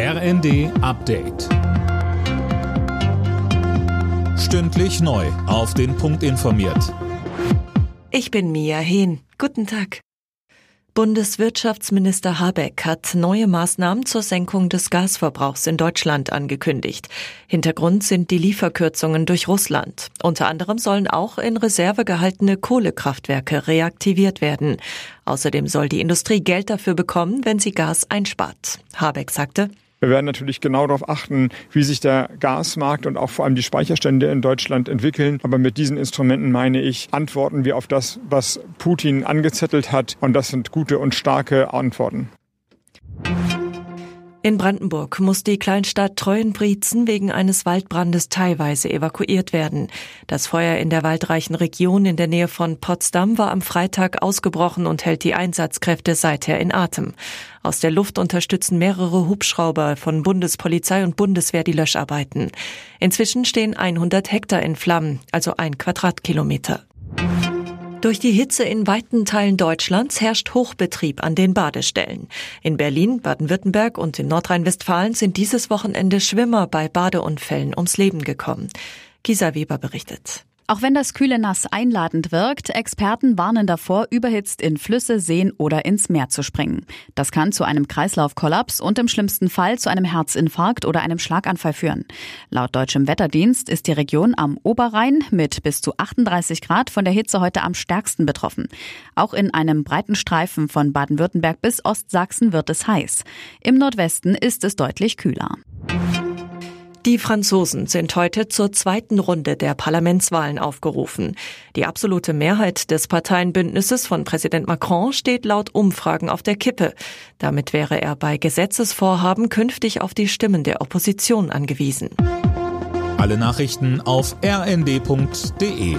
RND Update. Stündlich neu. Auf den Punkt informiert. Ich bin Mia Hehn. Guten Tag. Bundeswirtschaftsminister Habeck hat neue Maßnahmen zur Senkung des Gasverbrauchs in Deutschland angekündigt. Hintergrund sind die Lieferkürzungen durch Russland. Unter anderem sollen auch in Reserve gehaltene Kohlekraftwerke reaktiviert werden. Außerdem soll die Industrie Geld dafür bekommen, wenn sie Gas einspart. Habeck sagte, wir werden natürlich genau darauf achten, wie sich der Gasmarkt und auch vor allem die Speicherstände in Deutschland entwickeln. Aber mit diesen Instrumenten meine ich, antworten wir auf das, was Putin angezettelt hat. Und das sind gute und starke Antworten. In Brandenburg muss die Kleinstadt Treuenbrietzen wegen eines Waldbrandes teilweise evakuiert werden. Das Feuer in der waldreichen Region in der Nähe von Potsdam war am Freitag ausgebrochen und hält die Einsatzkräfte seither in Atem. Aus der Luft unterstützen mehrere Hubschrauber von Bundespolizei und Bundeswehr die Löscharbeiten. Inzwischen stehen 100 Hektar in Flammen, also ein Quadratkilometer. Durch die Hitze in weiten Teilen Deutschlands herrscht Hochbetrieb an den Badestellen. In Berlin, Baden-Württemberg und in Nordrhein-Westfalen sind dieses Wochenende Schwimmer bei Badeunfällen ums Leben gekommen. Gisa Weber berichtet. Auch wenn das kühle Nass einladend wirkt, Experten warnen davor, überhitzt in Flüsse, Seen oder ins Meer zu springen. Das kann zu einem Kreislaufkollaps und im schlimmsten Fall zu einem Herzinfarkt oder einem Schlaganfall führen. Laut deutschem Wetterdienst ist die Region am Oberrhein mit bis zu 38 Grad von der Hitze heute am stärksten betroffen. Auch in einem breiten Streifen von Baden-Württemberg bis Ostsachsen wird es heiß. Im Nordwesten ist es deutlich kühler. Die Franzosen sind heute zur zweiten Runde der Parlamentswahlen aufgerufen. Die absolute Mehrheit des Parteienbündnisses von Präsident Macron steht laut Umfragen auf der Kippe. Damit wäre er bei Gesetzesvorhaben künftig auf die Stimmen der Opposition angewiesen. Alle Nachrichten auf rnd.de